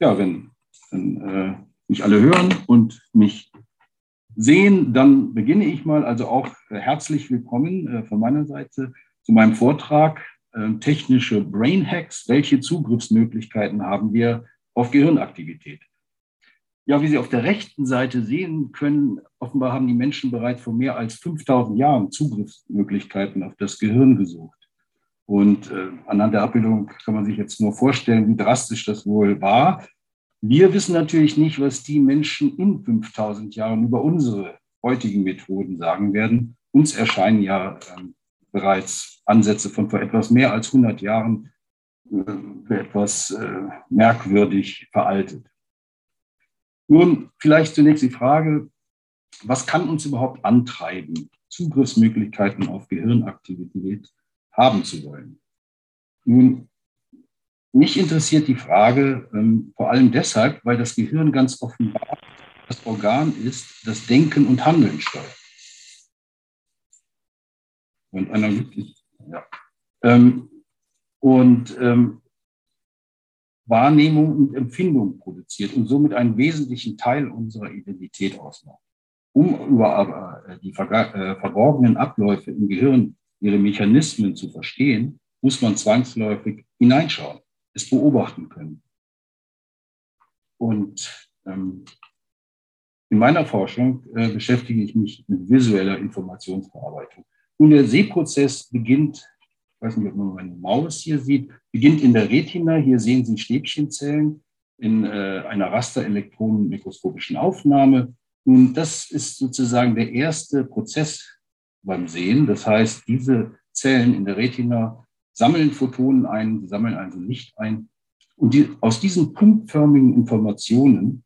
Ja, wenn, wenn äh, mich alle hören und mich sehen, dann beginne ich mal. Also auch äh, herzlich willkommen äh, von meiner Seite zu meinem Vortrag äh, Technische Brain Hacks. Welche Zugriffsmöglichkeiten haben wir auf Gehirnaktivität? Ja, wie Sie auf der rechten Seite sehen können, offenbar haben die Menschen bereits vor mehr als 5000 Jahren Zugriffsmöglichkeiten auf das Gehirn gesucht. Und äh, anhand der Abbildung kann man sich jetzt nur vorstellen, wie drastisch das wohl war. Wir wissen natürlich nicht, was die Menschen in 5000 Jahren über unsere heutigen Methoden sagen werden. Uns erscheinen ja äh, bereits Ansätze von vor etwas mehr als 100 Jahren äh, für etwas äh, merkwürdig veraltet. Nun, vielleicht zunächst die Frage, was kann uns überhaupt antreiben, Zugriffsmöglichkeiten auf Gehirnaktivität haben zu wollen? Nun, mich interessiert die Frage ähm, vor allem deshalb, weil das Gehirn ganz offenbar das Organ ist, das Denken und Handeln steuert. Und analytisch, ja. Ähm, und ähm, Wahrnehmung und Empfindung produziert und somit einen wesentlichen Teil unserer Identität ausmacht. Um über aber äh, die äh, verborgenen Abläufe im Gehirn, ihre Mechanismen zu verstehen, muss man zwangsläufig hineinschauen, es beobachten können. Und ähm, in meiner Forschung äh, beschäftige ich mich mit visueller Informationsverarbeitung. Nun, der Sehprozess beginnt weiß nicht, ob man meine Maus hier sieht, beginnt in der Retina. Hier sehen Sie Stäbchenzellen in äh, einer rasterelektronenmikroskopischen Aufnahme. Nun, das ist sozusagen der erste Prozess beim Sehen. Das heißt, diese Zellen in der Retina sammeln Photonen ein, sammeln also Licht ein. Und die, aus diesen punktförmigen Informationen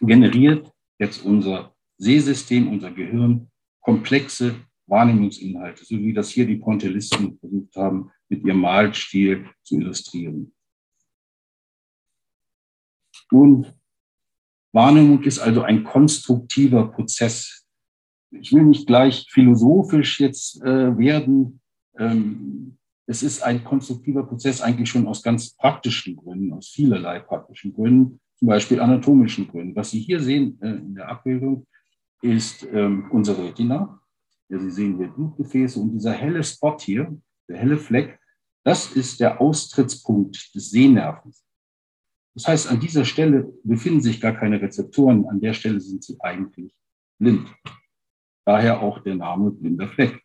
generiert jetzt unser Sehsystem, unser Gehirn komplexe Wahrnehmungsinhalte, so wie das hier die Pointillisten versucht haben, mit ihrem Malstil zu illustrieren. Nun, Wahrnehmung ist also ein konstruktiver Prozess. Ich will nicht gleich philosophisch jetzt äh, werden. Ähm, es ist ein konstruktiver Prozess eigentlich schon aus ganz praktischen Gründen, aus vielerlei praktischen Gründen, zum Beispiel anatomischen Gründen. Was Sie hier sehen äh, in der Abbildung ist ähm, unsere Retina. Ja, Sie sehen hier Blutgefäße und dieser helle Spot hier, der helle Fleck, das ist der Austrittspunkt des Sehnervens. Das heißt, an dieser Stelle befinden sich gar keine Rezeptoren, an der Stelle sind sie eigentlich blind. Daher auch der Name blinder Fleck.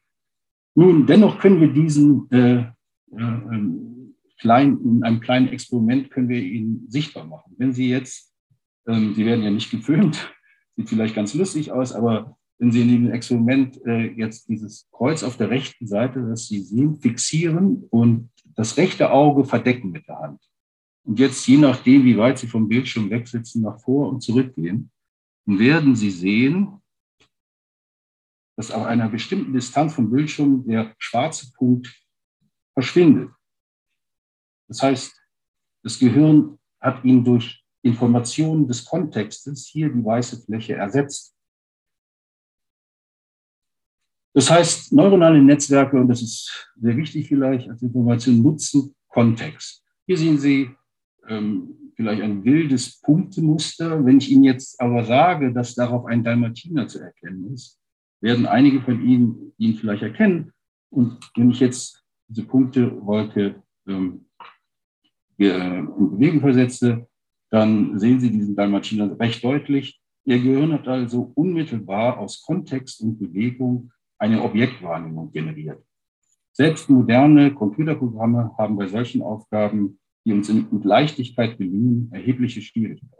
Nun, dennoch können wir diesen äh, äh, kleinen, in einem kleinen Experiment können wir ihn sichtbar machen. Wenn Sie jetzt, ähm, Sie werden ja nicht gefilmt, sieht vielleicht ganz lustig aus, aber wenn Sie in dem Experiment äh, jetzt dieses Kreuz auf der rechten Seite, das Sie sehen, fixieren und das rechte Auge verdecken mit der Hand. Und jetzt, je nachdem, wie weit Sie vom Bildschirm wegsitzen, nach vor und zurückgehen, werden Sie sehen, dass auf einer bestimmten Distanz vom Bildschirm der schwarze Punkt verschwindet. Das heißt, das Gehirn hat ihn durch Informationen des Kontextes hier die weiße Fläche ersetzt. Das heißt, neuronale Netzwerke, und das ist sehr wichtig vielleicht als Information, nutzen Kontext. Hier sehen Sie ähm, vielleicht ein wildes Punktemuster. Wenn ich Ihnen jetzt aber sage, dass darauf ein Dalmatiner zu erkennen ist, werden einige von Ihnen ihn vielleicht erkennen. Und wenn ich jetzt diese Punktewolke ähm, in Bewegung versetze, dann sehen Sie diesen Dalmatiner recht deutlich. Ihr Gehirn hat also unmittelbar aus Kontext und Bewegung eine Objektwahrnehmung generiert. Selbst moderne Computerprogramme haben bei solchen Aufgaben, die uns mit Leichtigkeit gelingen, erhebliche Schwierigkeiten.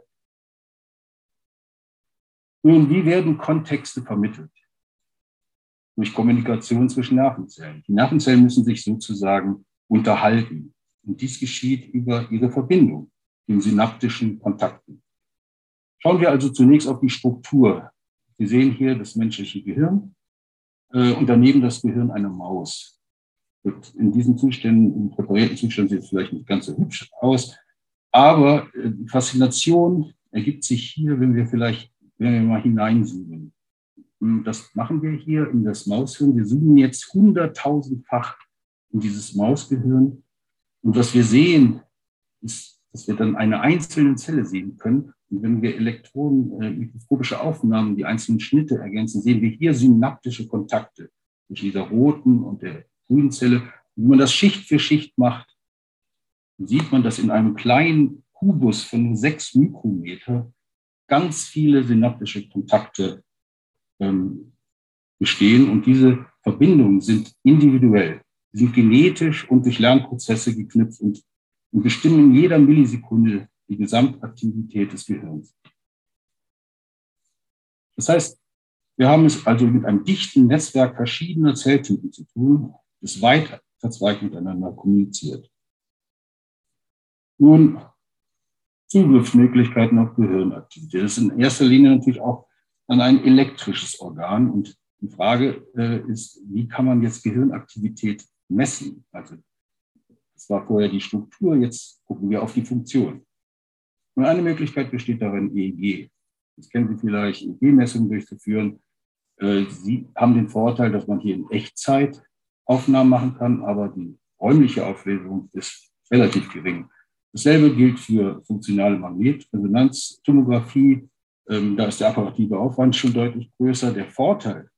Nun, wie werden Kontexte vermittelt? Durch Kommunikation zwischen Nervenzellen. Die Nervenzellen müssen sich sozusagen unterhalten. Und dies geschieht über ihre Verbindung, den synaptischen Kontakten. Schauen wir also zunächst auf die Struktur. Sie sehen hier das menschliche Gehirn äh, und daneben das Gehirn einer Maus. Und in diesen Zuständen, im präparierten Zustand sieht es vielleicht nicht ganz so hübsch aus, aber äh, Faszination ergibt sich hier, wenn wir vielleicht, wenn wir mal hineinzoomen. Das machen wir hier in das Maushirn. Wir zoomen jetzt hunderttausendfach in dieses Mausgehirn. Und was wir sehen, ist dass wir dann eine einzelne Zelle sehen können. Und wenn wir elektronenmikroskopische Aufnahmen, die einzelnen Schnitte ergänzen, sehen wir hier synaptische Kontakte zwischen dieser roten und der grünen Zelle. Und wenn man das Schicht für Schicht macht, sieht man, dass in einem kleinen Kubus von sechs Mikrometer ganz viele synaptische Kontakte ähm, bestehen. Und diese Verbindungen sind individuell, sind genetisch und durch Lernprozesse geknüpft und, und bestimmen in jeder Millisekunde die Gesamtaktivität des Gehirns. Das heißt, wir haben es also mit einem dichten Netzwerk verschiedener Zelltypen zu tun, das weit verzweigt miteinander kommuniziert. Nun, Zugriffsmöglichkeiten auf Gehirnaktivität. Das ist in erster Linie natürlich auch an ein elektrisches Organ. Und die Frage äh, ist, wie kann man jetzt Gehirnaktivität messen? Also, das war vorher die Struktur, jetzt gucken wir auf die Funktion. Und eine Möglichkeit besteht darin, EEG. Das kennen Sie vielleicht, EEG-Messungen durchzuführen. Äh, Sie haben den Vorteil, dass man hier in Echtzeit Aufnahmen machen kann, aber die räumliche Auflösung ist relativ gering. Dasselbe gilt für funktionale Magnetresonanztomographie. Ähm, da ist der apparative Aufwand schon deutlich größer. Der Vorteil,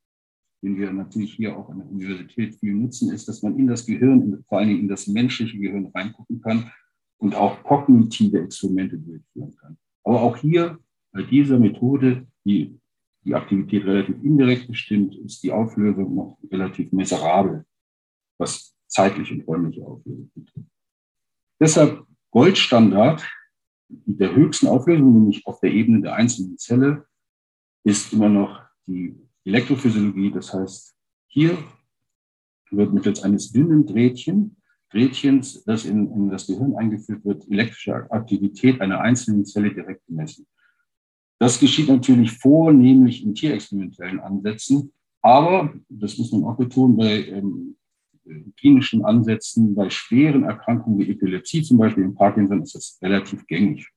den wir natürlich hier auch an der Universität viel nutzen, ist, dass man in das Gehirn, vor allen Dingen in das menschliche Gehirn reingucken kann und auch kognitive Experimente durchführen kann. Aber auch hier bei dieser Methode, die die Aktivität relativ indirekt bestimmt, ist die Auflösung noch relativ miserabel, was zeitliche und räumliche Auflösung betrifft. Deshalb Goldstandard der höchsten Auflösung, nämlich auf der Ebene der einzelnen Zelle, ist immer noch die Elektrophysiologie. Das heißt, hier wird mittels eines dünnen Drähtchen, Drähtchens, das in, in das Gehirn eingeführt wird, elektrische Aktivität einer einzelnen Zelle direkt gemessen. Das geschieht natürlich vornehmlich in tierexperimentellen Ansätzen, aber, das muss man auch betonen, bei ähm, klinischen Ansätzen bei schweren Erkrankungen wie Epilepsie, zum Beispiel im Parkinson, ist das relativ gängig.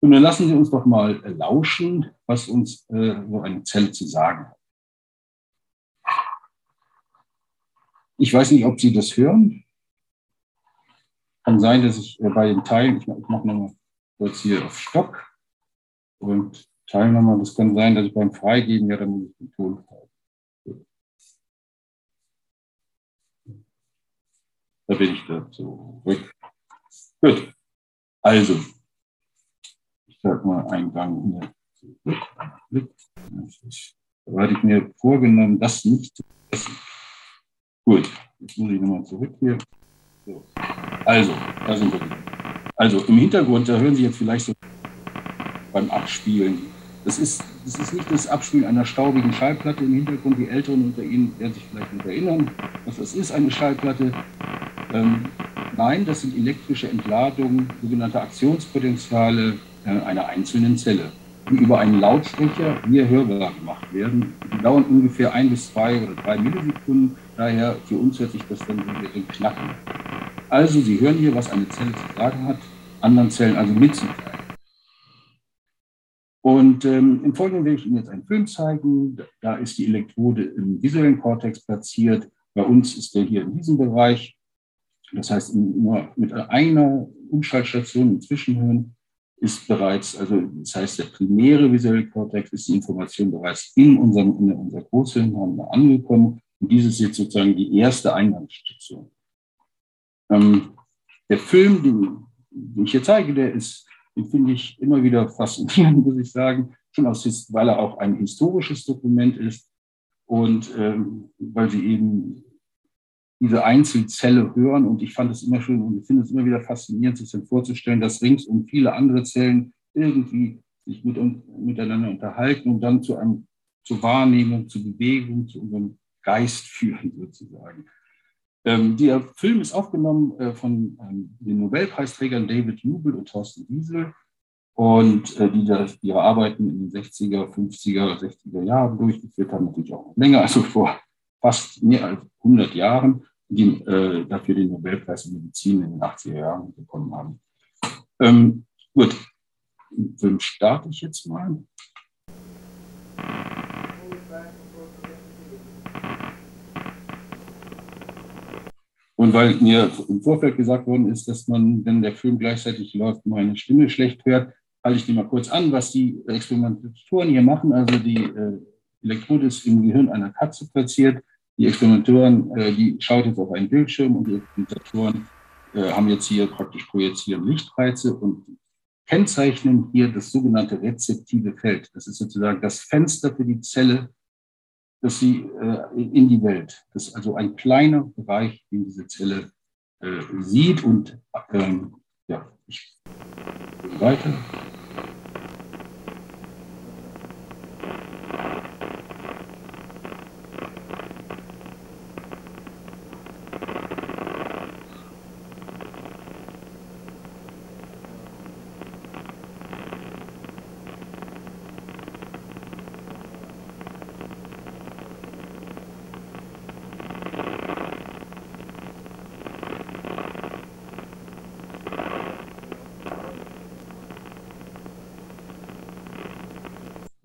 Und dann lassen Sie uns doch mal lauschen, was uns äh, so eine Zelle zu sagen hat. Ich weiß nicht, ob Sie das hören. Kann sein, dass ich äh, bei den Teilen, ich, ich mache nochmal kurz hier auf Stopp und teile nochmal, das kann sein, dass ich beim Freigeben, ja, dann muss den Ton teilen. Da bin ich da zurück. Gut. Also, ich sag mal Eingang hier zurück. Da hatte ich mir vorgenommen, das nicht zu vergessen. Gut, jetzt muss ich nochmal zurück hier. So. Also, da sind wir. Also im Hintergrund, da hören Sie jetzt vielleicht so beim Abspielen. Das ist, das ist nicht das Abspielen einer staubigen Schallplatte im Hintergrund. Die Älteren unter Ihnen werden sich vielleicht noch erinnern, was das ist, eine Schallplatte. Ähm, nein, das sind elektrische Entladungen, sogenannte Aktionspotenziale äh, einer einzelnen Zelle, die über einen Lautsprecher hier hörbar gemacht werden. Die dauern ungefähr ein bis zwei oder drei Millisekunden. Daher für uns hört sich das dann wie ein Knacken. Also Sie hören hier, was eine Zelle zu sagen hat, anderen Zellen also mitzuteilen. Und ähm, im Folgenden will ich Ihnen jetzt einen Film zeigen. Da ist die Elektrode im visuellen Kortex platziert. Bei uns ist der hier in diesem Bereich. Das heißt, nur mit einer Umschaltstation im Zwischenhirn ist bereits, also das heißt, der primäre visuelle Kortex ist die Information bereits in unserem, in unser Großhirn angekommen. Und dieses ist jetzt sozusagen die erste Eingangsstation. Ähm, der Film, den, den ich hier zeige, der ist, den finde ich immer wieder faszinierend, muss ich sagen, schon aus, weil er auch ein historisches Dokument ist und ähm, weil sie eben diese Einzelzelle hören. Und ich fand es immer schön und ich finde es immer wieder faszinierend, sich dann vorzustellen, dass ringsum viele andere Zellen irgendwie sich mit, miteinander unterhalten und dann zu einem, zur Wahrnehmung, zur Bewegung, zu unserem Geist führen sozusagen. Ähm, der Film ist aufgenommen äh, von ähm, den Nobelpreisträgern David Jubel und Thorsten Wiesel und äh, die das, ihre Arbeiten in den 60er, 50er, 60er Jahren durchgeführt haben, natürlich auch länger, also vor fast mehr als 100 Jahren, die äh, dafür den Nobelpreis in Medizin in den 80er Jahren bekommen haben. Ähm, gut, den Film starte ich jetzt mal. Und weil mir im Vorfeld gesagt worden ist, dass man, wenn der Film gleichzeitig läuft, meine Stimme schlecht hört, halte ich dir mal kurz an, was die Experimentatoren hier machen. Also die äh, Elektrode ist im Gehirn einer Katze platziert. Die Experimentatoren, äh, die schaut jetzt auf einen Bildschirm und die Experimentatoren äh, haben jetzt hier praktisch projizieren Lichtreize und kennzeichnen hier das sogenannte rezeptive Feld. Das ist sozusagen das Fenster für die Zelle, das sie äh, in die Welt. Das ist also ein kleiner Bereich, den diese Zelle äh, sieht. Und ähm, ja, ich weiter.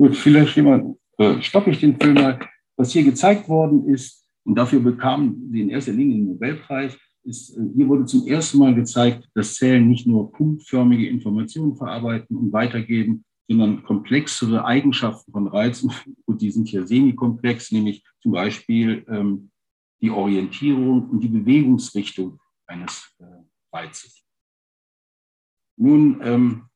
Gut, vielleicht äh, stoppe ich den Film mal. Was hier gezeigt worden ist, und dafür bekamen sie in erster Linie den Nobelpreis, ist, äh, hier wurde zum ersten Mal gezeigt, dass Zellen nicht nur punktförmige Informationen verarbeiten und weitergeben, sondern komplexere Eigenschaften von Reizen, und die sind hier semikomplex, nämlich zum Beispiel ähm, die Orientierung und die Bewegungsrichtung eines äh, Reizes. Nun ähm,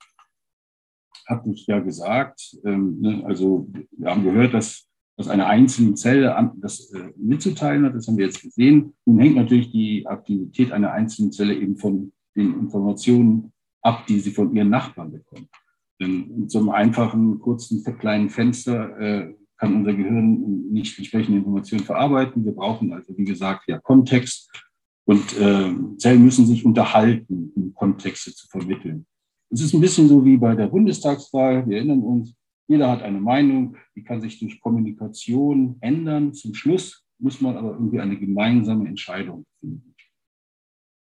hatte ich ja gesagt, ähm, ne, also wir haben gehört, dass, dass eine einzelne Zelle an, das äh, mitzuteilen hat, das haben wir jetzt gesehen. Nun hängt natürlich die Aktivität einer einzelnen Zelle eben von den Informationen ab, die sie von ihren Nachbarn bekommt. Denn mit so einem einfachen, kurzen, kleinen Fenster äh, kann unser Gehirn nicht entsprechende Informationen verarbeiten. Wir brauchen also, wie gesagt, ja Kontext und äh, Zellen müssen sich unterhalten, um Kontexte zu vermitteln. Es ist ein bisschen so wie bei der Bundestagswahl. Wir erinnern uns, jeder hat eine Meinung, die kann sich durch Kommunikation ändern. Zum Schluss muss man aber irgendwie eine gemeinsame Entscheidung finden.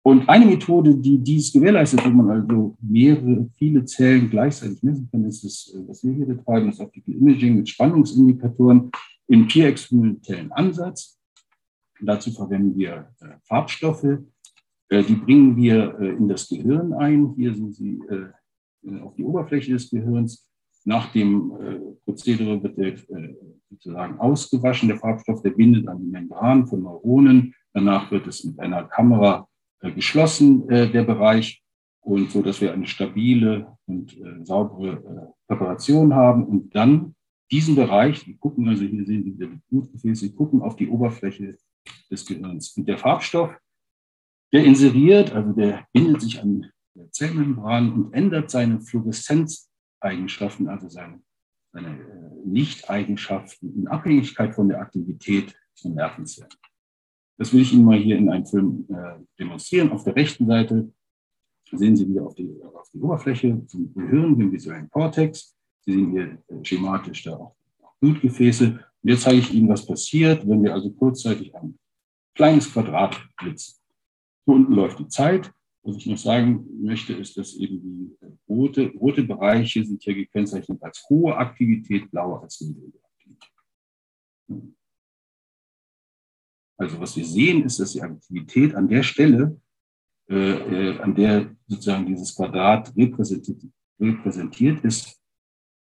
Und eine Methode, die dies gewährleistet, wenn man also mehrere, viele Zellen gleichzeitig messen kann, ist das, was wir hier betreiben, das Optical Imaging mit Spannungsindikatoren im tierexperimentellen Ansatz. Und dazu verwenden wir äh, Farbstoffe, äh, die bringen wir äh, in das Gehirn ein. Hier sind sie äh, auf die Oberfläche des Gehirns. Nach dem Prozedere wird der sozusagen ausgewaschen. Der Farbstoff, der bindet an die Membran von Neuronen. Danach wird es mit einer Kamera geschlossen, der Bereich, und so, dass wir eine stabile und saubere Präparation haben. Und dann diesen Bereich, die gucken, also hier sehen Sie die Blutgefäße, gucken auf die Oberfläche des Gehirns. Und der Farbstoff, der inseriert, also der bindet sich an der Zellmembran und ändert seine Fluoreszenzeigenschaften, also seine, seine äh, Lichteigenschaften in Abhängigkeit von der Aktivität von Nervenzellen. Das will ich Ihnen mal hier in einem Film äh, demonstrieren. Auf der rechten Seite sehen Sie wieder auf die, auf die Oberfläche zum Gehirn, den visuellen Kortex. Sie sehen hier äh, schematisch da auch Blutgefäße. Und jetzt zeige ich Ihnen, was passiert, wenn wir also kurzzeitig ein kleines Quadrat blitzen. Hier unten läuft die Zeit. Was ich noch sagen möchte, ist, dass eben die rote, rote Bereiche sind hier gekennzeichnet als hohe Aktivität, blaue als niedrige Aktivität. Also was wir sehen, ist, dass die Aktivität an der Stelle, äh, äh an der sozusagen dieses Quadrat repräsentiert, repräsentiert ist,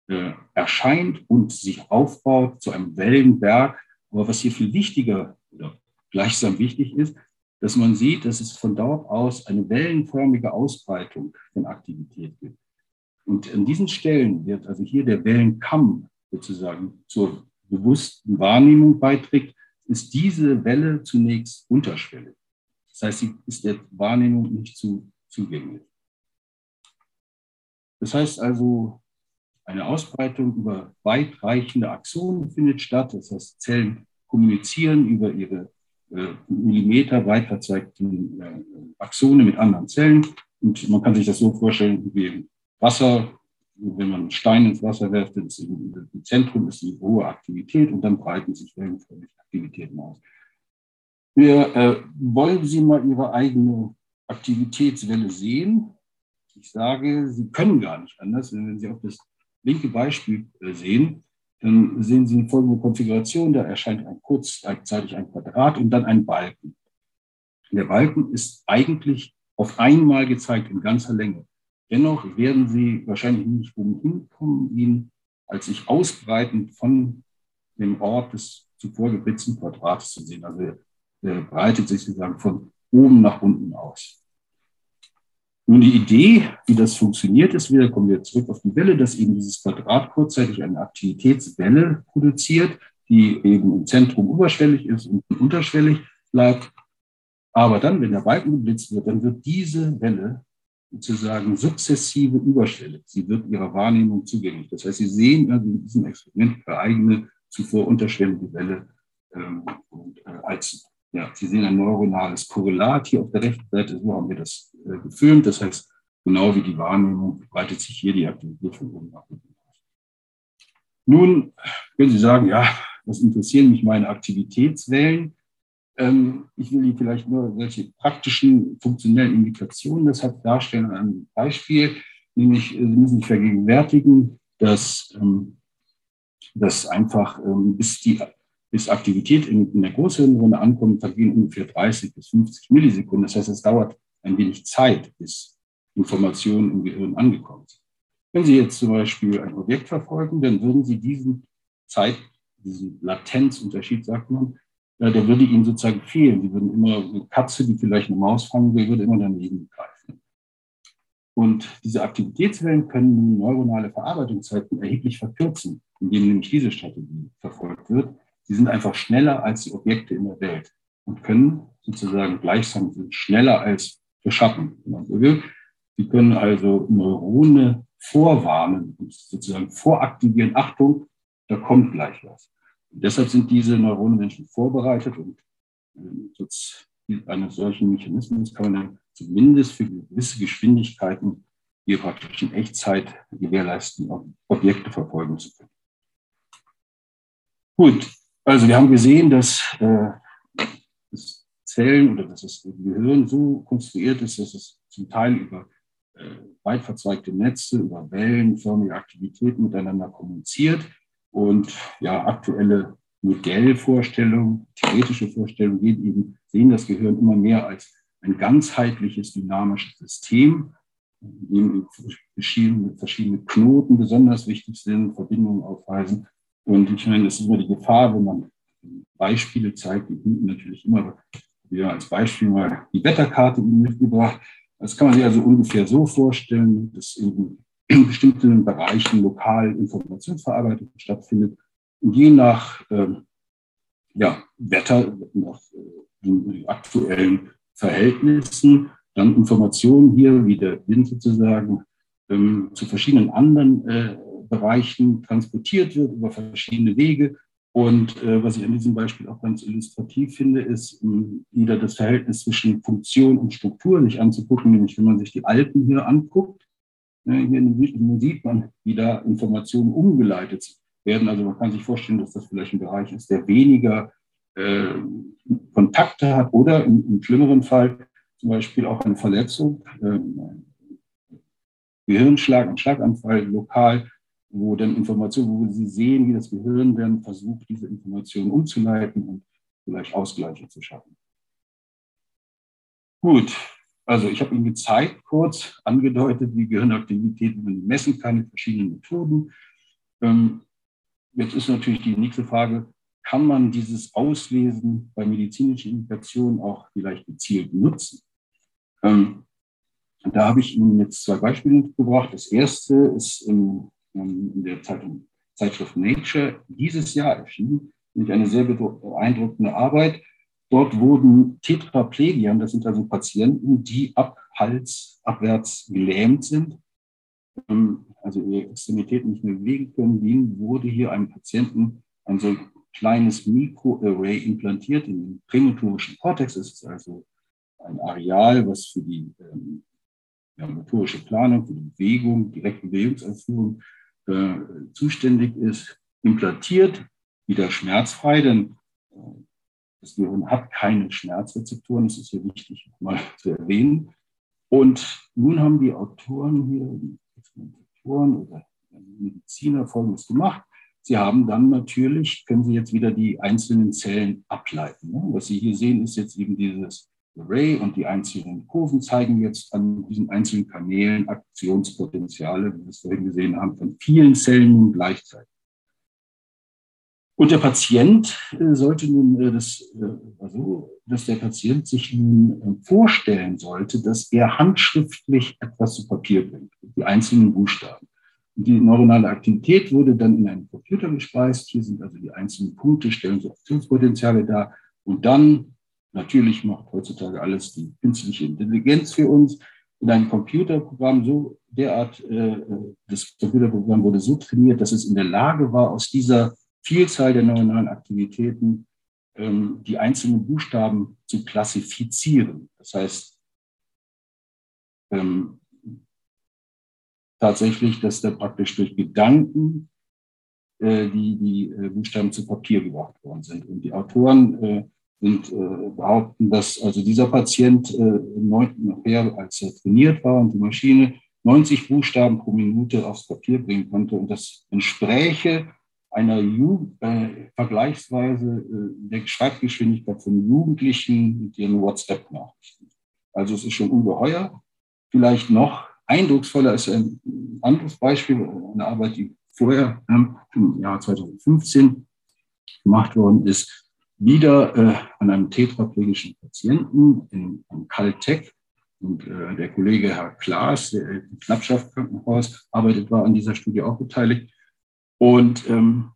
äh, erscheint und sich aufbaut zu einem Wellenberg. Aber was hier viel wichtiger oder gleichsam wichtig ist, dass man sieht, dass es von dort aus eine wellenförmige Ausbreitung von Aktivität gibt. Und an diesen Stellen wird also hier der Wellenkamm sozusagen zur bewussten Wahrnehmung beiträgt, ist diese Welle zunächst unterschwellig. Das heißt, sie ist der Wahrnehmung nicht zu, zugänglich. Das heißt also, eine Ausbreitung über weitreichende Axonen findet statt. Das heißt, Zellen kommunizieren über ihre Millimeter weit verzweigten äh, Axone mit anderen Zellen. Und man kann sich das so vorstellen wie Wasser. Wenn man Stein ins Wasser wirft, ist im, Zentrum ist die hohe Aktivität und dann breiten sich wellenförmig Aktivitäten aus. Wir äh, wollen Sie mal Ihre eigene Aktivitätswelle sehen. Ich sage, Sie können gar nicht anders, wenn Sie auf das linke Beispiel äh, sehen dann sehen Sie folgende Konfiguration. Da erscheint ein kurzzeitig ein Quadrat und dann ein Balken. Der Balken ist eigentlich auf einmal gezeigt in ganzer Länge. Dennoch werden Sie wahrscheinlich nicht umhin kommen, ihn als sich ausbreiten von dem Ort des zuvor geblitzten Quadrats zu sehen. Also er breitet sich sozusagen von oben nach unten aus. Nun die Idee, wie das funktioniert, ist wieder, kommen wir zurück auf die Welle, dass eben dieses Quadrat kurzzeitig eine Aktivitätswelle produziert, die eben im Zentrum oberschwellig ist und unterschwellig bleibt. Aber dann, wenn der Balken geblitzt wird, dann wird diese Welle sozusagen sukzessive überschwellig. Sie wird ihrer Wahrnehmung zugänglich. Das heißt, Sie sehen also in diesem Experiment Ihre eigene zuvor unterschwellige Welle ähm, und, äh, als ja, Sie sehen ein neuronales Korrelat hier auf der rechten Seite, so haben wir das äh, gefilmt. Das heißt, genau wie die Wahrnehmung breitet sich hier die Aktivität von oben nach unten aus. Nun können Sie sagen, ja, was interessieren mich meine Aktivitätswellen? Ähm, ich will Ihnen vielleicht nur welche praktischen, funktionellen Indikationen deshalb darstellen an einem Beispiel. Nämlich, äh, Sie müssen sich vergegenwärtigen, dass, ähm, dass einfach ähm, bis die bis Aktivität in, in der Großhirnrunde ankommt, vergehen ungefähr 30 bis 50 Millisekunden. Das heißt, es dauert ein wenig Zeit, bis Informationen im Gehirn angekommen sind. Wenn Sie jetzt zum Beispiel ein Objekt verfolgen, dann würden Sie diesen Zeit, diesen Latenzunterschied, sagt man, der würde Ihnen sozusagen fehlen. Sie würden immer, eine Katze, die vielleicht eine Maus fangen will, würde immer daneben greifen. Und diese Aktivitätswellen können neuronale Verarbeitungszeiten erheblich verkürzen, indem nämlich diese Strategie verfolgt wird. Sie sind einfach schneller als die Objekte in der Welt und können sozusagen gleichsam schneller als der Schatten, wenn man so will. Sie können also Neurone vorwarnen und sozusagen voraktivieren. Achtung, da kommt gleich was. Und deshalb sind diese Neuronenmenschen vorbereitet und trotz äh, eines solchen Mechanismus kann man dann zumindest für gewisse Geschwindigkeiten hier praktisch in Echtzeit gewährleisten, Objekte verfolgen zu können. Gut, also wir haben gesehen, dass äh, Zellen oder dass das Gehirn so konstruiert ist, dass es zum Teil über äh, weit verzweigte Netze, über wellenförmige Aktivitäten miteinander kommuniziert. Und ja, aktuelle Modellvorstellungen, theoretische Vorstellungen gehen eben, sehen das Gehirn immer mehr als ein ganzheitliches, dynamisches System, in dem verschiedene, verschiedene Knoten besonders wichtig sind, Verbindungen aufweisen. Und ich meine, es ist immer die Gefahr, wenn man Beispiele zeigt, die hinten natürlich immer wieder als Beispiel mal die Wetterkarte mitgebracht. Das kann man sich also ungefähr so vorstellen, dass in bestimmten Bereichen lokal Informationsverarbeitung stattfindet. Und je nach ähm, ja, Wetter, nach äh, aktuellen Verhältnissen, dann Informationen hier, wie der Wind sozusagen, ähm, zu verschiedenen anderen äh, Bereichen transportiert wird über verschiedene Wege. Und äh, was ich an diesem Beispiel auch ganz illustrativ finde, ist ähm, wieder das Verhältnis zwischen Funktion und Struktur sich anzugucken. Nämlich wenn man sich die Alpen hier anguckt, ne, hier sieht man, wie da Informationen umgeleitet werden. Also man kann sich vorstellen, dass das vielleicht ein Bereich ist, der weniger äh, Kontakte hat oder im, im, schlimmeren Fall zum Beispiel auch eine Verletzung, äh, Gehirnschlag, ein Schlaganfall lokal wo dann Informationen, wo Sie sehen, wie das Gehirn dann versucht, diese Informationen umzuleiten und vielleicht Ausgleiche zu schaffen. Gut, also ich habe Ihnen gezeigt, kurz angedeutet, wie Gehirnaktivität man messen kann mit verschiedenen Methoden. Ähm, jetzt ist natürlich die nächste Frage, kann man dieses Auslesen bei medizinischen Indikationen auch vielleicht gezielt nutzen? Ähm, da habe ich Ihnen jetzt zwei Beispiele mitgebracht. Das erste ist im in der Zeitung, Zeitschrift Nature dieses Jahr erschienen, nämlich eine sehr beeindruckende Arbeit. Dort wurden Tetraplegiern, das sind also Patienten, die ab Hals abwärts gelähmt sind, ähm, also ihre Extremitäten nicht mehr bewegen können, denen wurde hier einem Patienten ein so kleines Mikroarray implantiert in den prämotorischen Kortex. Das ist also ein Areal, was für die ähm, ja, motorische Planung, für die Bewegung, direkte Bewegungsausführung äh, zuständig ist, implantiert, wieder schmerzfrei, denn äh, das Gehirn hat keine Schmerzrezeptoren, das ist hier wichtig mal zu erwähnen. Und nun haben die Autoren hier, die Experimentatoren oder Mediziner Folgendes gemacht. Sie haben dann natürlich, können Sie jetzt wieder die einzelnen Zellen ableiten. Ne? Was Sie hier sehen, ist jetzt eben dieses Array und die einzelnen Kurven zeigen jetzt an diesen einzelnen Kanälen Aktionspotenziale, wie wir es vorhin gesehen haben, von vielen Zellen gleichzeitig. Und der Patient äh, sollte nun äh, das, äh, also, dass der Patient sich nun vorstellen sollte, dass er handschriftlich etwas zu Papier bringt, die einzelnen Buchstaben. Und die neuronale Aktivität wurde dann in einen Computer gespeist. Hier sind also die einzelnen Punkte, stellen so Aktionspotenziale dar. Und dann, natürlich macht heutzutage alles die künstliche Intelligenz für uns, in ein Computerprogramm so derart, äh, das Computerprogramm wurde so trainiert, dass es in der Lage war, aus dieser Vielzahl der neuronalen Aktivitäten ähm, die einzelnen Buchstaben zu klassifizieren. Das heißt, ähm, tatsächlich, dass da praktisch durch Gedanken äh, die, die äh, Buchstaben zu Papier gebracht worden sind. Und die Autoren sind, äh, behaupten, dass also dieser Patient äh, nachher, als er trainiert war und die Maschine 90 Buchstaben pro Minute aufs Papier bringen konnte und das entspräche einer Ju äh, vergleichsweise äh, der Schreibgeschwindigkeit von Jugendlichen mit ihren WhatsApp-Nachrichten. Also es ist schon ungeheuer. Vielleicht noch eindrucksvoller ist ein anderes Beispiel, eine Arbeit, die vorher ähm, im Jahr 2015 gemacht worden ist, wieder äh, an einem tetraplegischen Patienten in, in Caltech. Und äh, der Kollege Herr Klaas, der im Knappschaft-Krankenhaus arbeitet, war an dieser Studie auch beteiligt. Und ähm,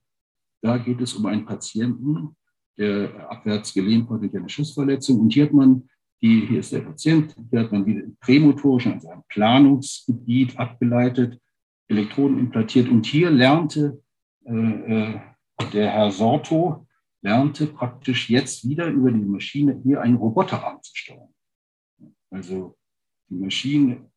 da geht es um einen Patienten, der abwärts gelähmt war durch eine Schussverletzung. Und hier hat man, die, hier ist der Patient, hier hat man wieder prämotorisch, also ein Planungsgebiet abgeleitet, Elektroden implantiert. Und hier lernte äh, äh, der Herr Sorto, lernte praktisch jetzt wieder über die Maschine hier einen Roboterarm zu steuern. Also die Maschine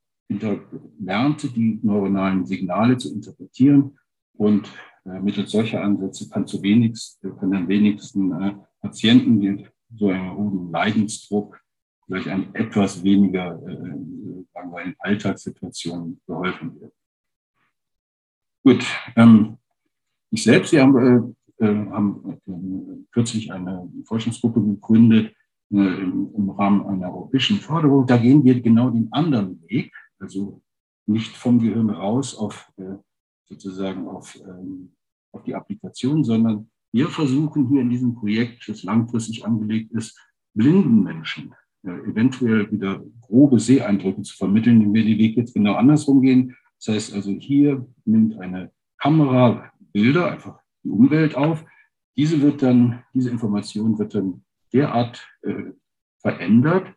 lernte die neuronalen Signale zu interpretieren und äh, mittels solcher Ansätze kann zu wenigst, können am wenigsten äh, Patienten, die so einen hohen Leidensdruck, vielleicht ein etwas weniger, äh, in Alltagssituationen geholfen wird. Gut, ähm, ich selbst, wir haben, äh haben äh, kürzlich eine Forschungsgruppe gegründet äh, im, im, Rahmen einer europäischen Förderung. Da gehen wir genau den anderen Weg, also nicht vom Gehirn raus auf äh, sozusagen auf, ähm, auf die Applikation, sondern wir versuchen hier in diesem Projekt, das langfristig angelegt ist, blinden Menschen äh, eventuell wieder grobe Seeeindrücke zu vermitteln, indem wir den Weg jetzt genau andersrum gehen. Das heißt also, hier nimmt eine Kamera Bilder, einfach die Umwelt auf. Diese wird dann, diese Information wird dann derart äh, verändert,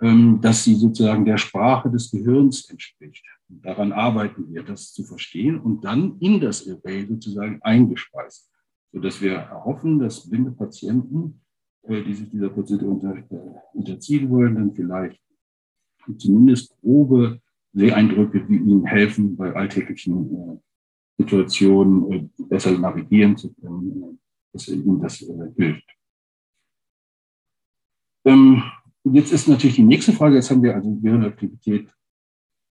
ähm, dass sie sozusagen der Sprache des Gehirns entspricht. Und daran arbeiten wir, das zu verstehen und dann in das Array sozusagen eingespeist, sodass wir erhoffen, dass blinde Patienten, äh, die sich dieser Prozedur unter, äh, unterziehen wollen, dann vielleicht zumindest grobe Seeeindrücke, die ihnen helfen, bei alltäglichen äh, Situationen besser navigieren zu können, dass ihnen das hilft. Ähm, jetzt ist natürlich die nächste Frage, jetzt haben wir also Gehirnaktivität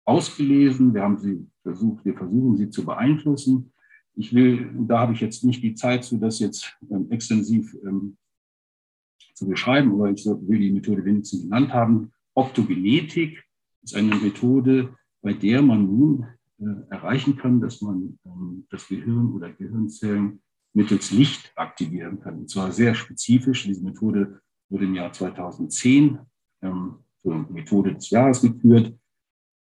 ausgelesen, wir haben sie versucht, wir versuchen sie zu beeinflussen. Ich will, da habe ich jetzt nicht die Zeit zu, das jetzt ähm, extensiv ähm, zu beschreiben, aber ich will die Methode wenigstens genannt haben. Optogenetik ist eine Methode, bei der man nun äh, erreichen kann, dass man ähm, das Gehirn oder Gehirnzellen mittels Licht aktivieren kann. Und zwar sehr spezifisch. Diese Methode wurde im Jahr 2010 ähm, zur Methode des Jahres geführt.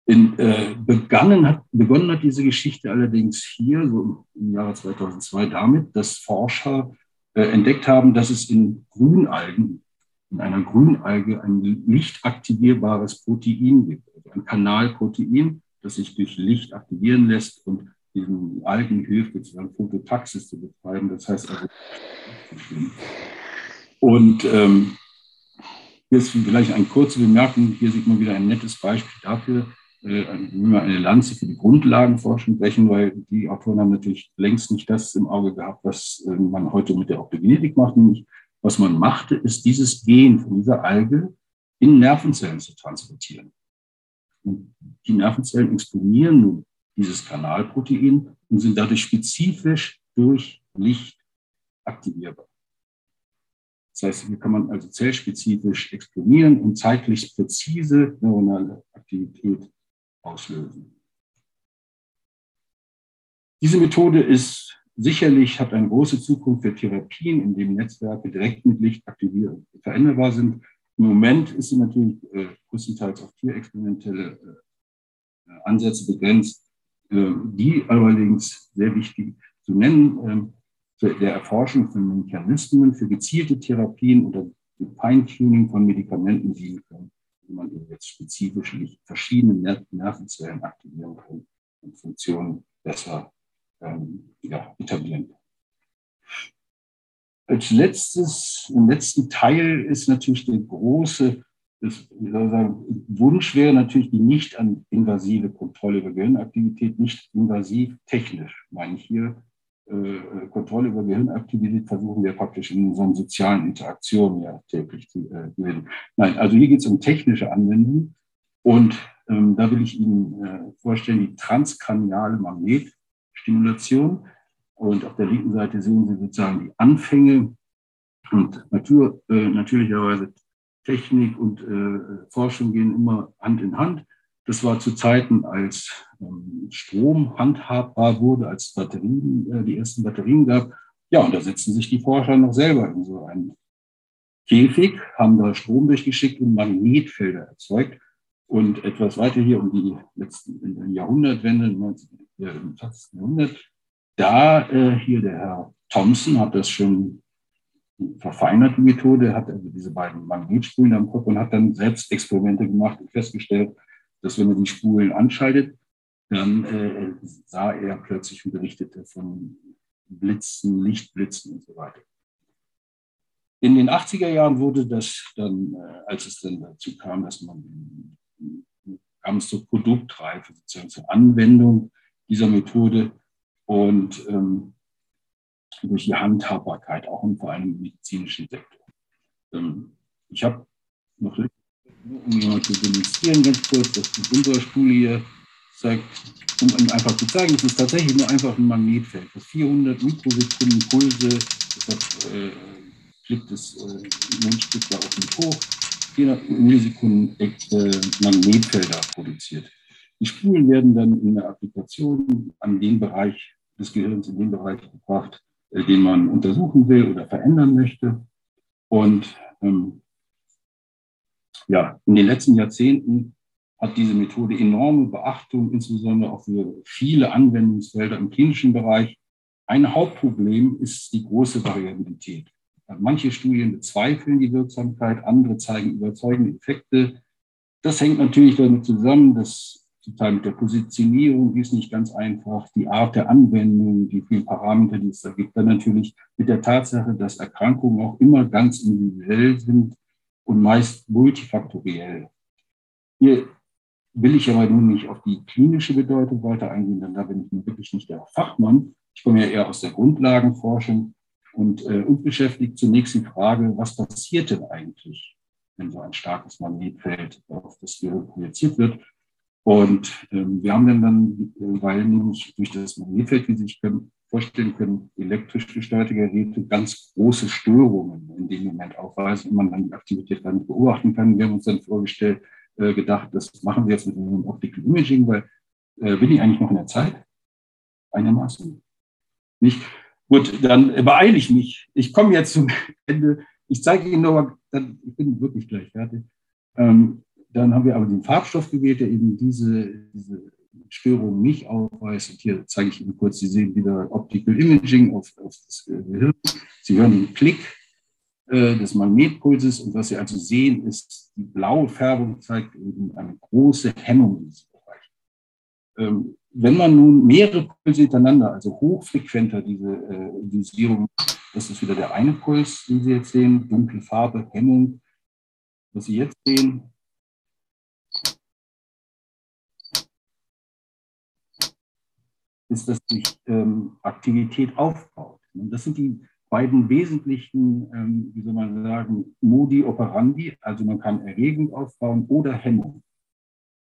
In, äh, begonnen, hat, begonnen hat diese Geschichte allerdings hier, so im Jahre 2002, damit, dass Forscher äh, entdeckt haben, dass es in Grünalgen, in einer Grünalge ein lichtaktivierbares Protein gibt, also ein Kanalprotein, das sich durch Licht aktivieren lässt und diesen Algen hilft, sozusagen Phototaxis zu betreiben. Das heißt also, und ähm, hier ist vielleicht ein kurze Bemerkung. Hier sieht man wieder ein nettes Beispiel dafür, äh, eine Lanze für die Grundlagenforschung brechen, weil die Autoren haben natürlich längst nicht das im Auge gehabt, was äh, man heute mit der Optogenetik macht. Nämlich, was man machte, ist dieses Gen von dieser Alge in Nervenzellen zu transportieren. Und die Nervenzellen exponieren nun dieses Kanalprotein und sind dadurch spezifisch durch Licht aktivierbar. Das heißt, hier kann man also zellspezifisch exprimieren und zeitlich präzise neuronale Aktivität auslösen. Diese Methode ist sicherlich, hat eine große Zukunft für Therapien, in denen Netzwerke direkt mit Licht aktiviert veränderbar sind. Im Moment ist sie natürlich äh, größtenteils auf tierexperimentelle äh, Ansätze begrenzt, äh, die allerdings sehr wichtig zu nennen, ähm, für der Erforschung von Mechanismen für gezielte Therapien oder Feintuning von Medikamenten dienen können, wie man jetzt spezifisch verschiedene Nervenzellen aktivieren kann und Funktionen besser ähm, ja, etablieren kann. Als letztes, im letzten Teil ist natürlich der große das, sagen, Wunsch wäre natürlich die nicht invasive Kontrolle über Gehirnaktivität, nicht invasiv technisch, meine ich hier. Äh, Kontrolle über Gehirnaktivität versuchen wir praktisch in einer sozialen Interaktion ja täglich zu äh, gewinnen. Nein, also hier geht es um technische Anwendungen und ähm, da will ich Ihnen äh, vorstellen die transkraniale Magnetstimulation. Und auf der linken Seite sehen Sie sozusagen die Anfänge und Natur, äh, natürlicherweise Technik und äh, Forschung gehen immer Hand in Hand. Das war zu Zeiten, als ähm, Strom handhabbar wurde, als Batterien, äh, die ersten Batterien gab. Ja, und da setzen sich die Forscher noch selber in so einen Käfig, haben da Strom durchgeschickt und Magnetfelder erzeugt. Und etwas weiter hier um die letzten Jahrhundertwende, im 20. Jahrhundert, da äh, hier der Herr Thompson hat das schon verfeinerte Methode, hat also diese beiden Magnetspulen am Kopf und hat dann selbst Experimente gemacht und festgestellt, dass wenn er die Spulen anschaltet, dann äh, sah er plötzlich und berichtete von Blitzen, Lichtblitzen und so weiter. In den 80er Jahren wurde das dann, äh, als es dann dazu kam, dass man kam es zur Produktreife, sozusagen zur Anwendung dieser Methode und ähm, durch die Handhabbarkeit, auch und vor allem im medizinischen Sektor. Ähm, ich habe noch, um mal zu demonstrieren, ganz kurz, dass unsere Studie zeigt, um einfach zu zeigen, es ist tatsächlich nur einfach ein Magnetfeld. Das 400 Mikrosekunden Pulse, deshalb äh, klickt das äh, Mundstück da auch nicht hoch, 400 Millisekunden äh, Magnetfelder produziert. Die Spulen werden dann in der Applikation an den Bereich des Gehirns, in den Bereich gebracht, äh, den man untersuchen will oder verändern möchte. Und ähm, ja, in den letzten Jahrzehnten hat diese Methode enorme Beachtung, insbesondere auch für viele Anwendungsfelder im klinischen Bereich. Ein Hauptproblem ist die große Variabilität. Manche Studien bezweifeln die Wirksamkeit, andere zeigen überzeugende Effekte. Das hängt natürlich damit zusammen, dass zum Teil mit der Positionierung, ist nicht ganz einfach, die Art der Anwendung, die vielen Parameter, die es da gibt, dann natürlich mit der Tatsache, dass Erkrankungen auch immer ganz individuell sind und meist multifaktoriell. Hier will ich aber nun nicht auf die klinische Bedeutung weiter eingehen, denn da bin ich nun wirklich nicht der Fachmann. Ich komme ja eher aus der Grundlagenforschung und äh, uns beschäftigt zunächst die Frage, was passiert denn eigentlich, wenn so ein starkes Magnetfeld auf das Gehirn projiziert wird und ähm, wir haben dann, dann weil nämlich durch das Magnetfeld, wie Sie sich können, vorstellen können, elektrisch gesteuerte Geräte ganz große Störungen in dem Moment aufweisen und man dann die Aktivität nicht beobachten kann. Wir haben uns dann vorgestellt, äh, gedacht, das machen wir jetzt mit einem Optical Imaging, weil äh, bin ich eigentlich noch in der Zeit? Einigermaßen? Nicht? Gut, dann beeile ich mich. Ich komme jetzt zum Ende. Ich zeige Ihnen noch, ich bin wirklich gleich fertig. Ähm, dann haben wir aber den Farbstoff gewählt, der eben diese, diese Störung nicht aufweist. Und hier zeige ich Ihnen kurz, Sie sehen wieder Optical Imaging auf, auf das Gehirn. Sie hören den Klick äh, des Magnetpulses und was Sie also sehen, ist, die blaue Färbung zeigt eben eine große Hemmung in diesem Bereich. Ähm, wenn man nun mehrere Pulse hintereinander, also hochfrequenter diese äh, Dosierung, das ist wieder der eine Puls, den Sie jetzt sehen, dunkle Farbe, Hemmung. Was Sie jetzt sehen, ist, dass sich ähm, Aktivität aufbaut. Und das sind die beiden wesentlichen, ähm, wie soll man sagen, Modi operandi. Also man kann Erregung aufbauen oder Hemmung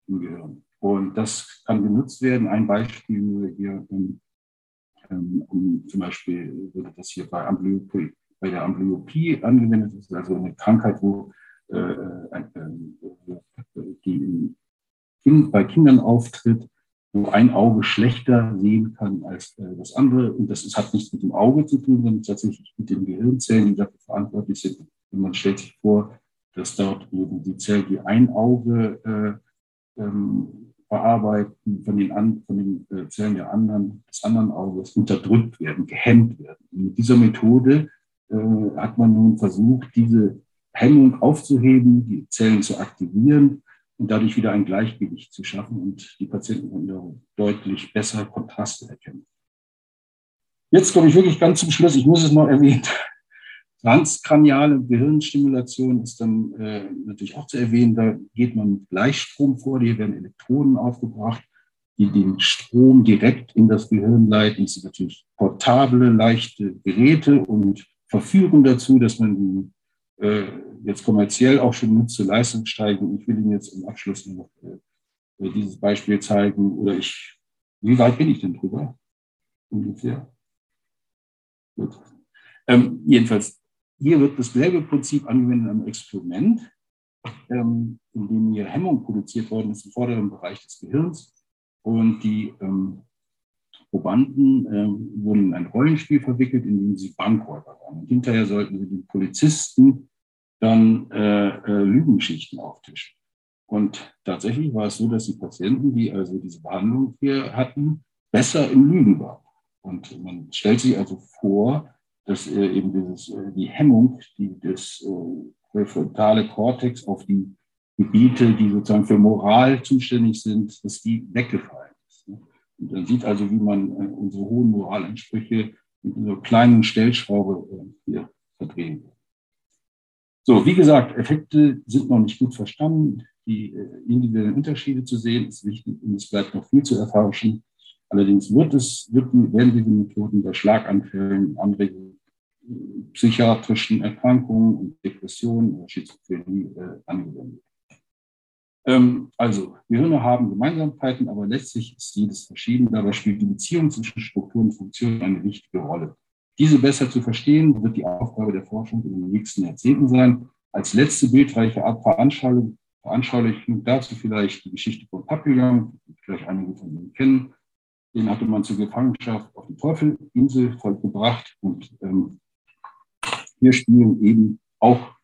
im Gehirn. Und das kann genutzt werden. Ein Beispiel hier, ähm, um, zum Beispiel würde das hier bei bei der Amblyopie angewendet ist, also eine Krankheit, wo äh, äh, die in, bei Kindern auftritt, wo ein Auge schlechter sehen kann als äh, das andere. Und das ist, hat nichts mit dem Auge zu tun, sondern tatsächlich mit den Gehirnzellen, die dafür verantwortlich sind. Und man stellt sich vor, dass dort eben die Zellen, die ein Auge äh, ähm, bearbeiten, von den, an, von den äh, Zellen der anderen, des anderen Auges unterdrückt werden, gehemmt werden. Und mit dieser Methode äh, hat man nun versucht, diese Hemmung aufzuheben, die Zellen zu aktivieren und dadurch wieder ein Gleichgewicht zu schaffen und die Patienten können deutlich besser Kontraste erkennen. Jetzt komme ich wirklich ganz zum Schluss. Ich muss es noch erwähnen. Transkraniale Gehirnstimulation ist dann äh, natürlich auch zu erwähnen. Da geht man mit Gleichstrom vor. Hier werden Elektroden aufgebracht, die den Strom direkt in das Gehirn leiten. Das sind natürlich portable, leichte Geräte und verführen dazu, dass man die äh, jetzt kommerziell auch schon nutzt zur Leistungssteigerung. Ich will Ihnen jetzt im Abschluss noch äh, dieses Beispiel zeigen. Oder ich, wie weit bin ich denn drüber? Ungefähr. Gut. Ähm, jedenfalls, hier wird dasselbe Prinzip angewendet am Experiment, ähm, in dem hier Hemmung produziert worden ist im vorderen Bereich des Gehirns. Und die ähm, Probanden ähm, wurden in ein Rollenspiel verwickelt, in dem sie Bankräuber waren. Und hinterher sollten sie den Polizisten dann äh, äh, Lügenschichten auftischen. Und tatsächlich war es so, dass die Patienten, die also diese Behandlung hier hatten, besser im Lügen waren. Und man stellt sich also vor, dass äh, eben dieses, äh, die Hemmung, die das äh, präfrontale Kortex auf die Gebiete, die sozusagen für Moral zuständig sind, dass die weggefallen man sieht also, wie man äh, unsere hohen Moralansprüche mit einer kleinen Stellschraube äh, hier verdrehen. So, wie gesagt, Effekte sind noch nicht gut verstanden. Die äh, individuellen Unterschiede zu sehen ist wichtig und es bleibt noch viel zu erforschen. Allerdings wird es, wird, werden diese Methoden bei Schlaganfällen, äh, psychiatrischen Erkrankungen und Depressionen oder Schizophrenie äh, angewendet. Ähm, also, Gehirne haben Gemeinsamkeiten, aber letztlich ist jedes verschieden. Dabei spielt die Beziehung zwischen Struktur und Funktion eine wichtige Rolle. Diese besser zu verstehen, wird die Aufgabe der Forschung in den nächsten Jahrzehnten sein. Als letzte bildreiche Veranschaulichung, Veranschaulichung dazu vielleicht die Geschichte von Papillon, die vielleicht einige von Ihnen kennen. Den hatte man zur Gefangenschaft auf die Teufelinsel gebracht und ähm, hier spielen eben auch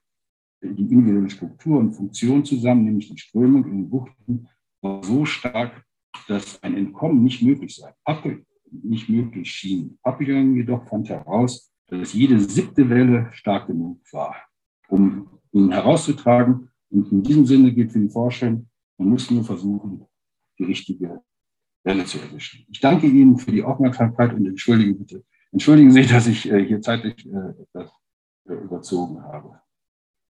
die individuelle Struktur und Funktion zusammen, nämlich die Strömung in den Buchten, war so stark, dass ein Entkommen nicht möglich sei. Papillon nicht möglich schien. Papillon jedoch fand heraus, dass jede siebte Welle stark genug war, um ihn herauszutragen. Und in diesem Sinne geht für die Forschung, man muss nur versuchen, die richtige Welle zu erwischen. Ich danke Ihnen für die Aufmerksamkeit und entschuldigen bitte, entschuldigen Sie, dass ich äh, hier zeitlich äh, etwas äh, überzogen habe.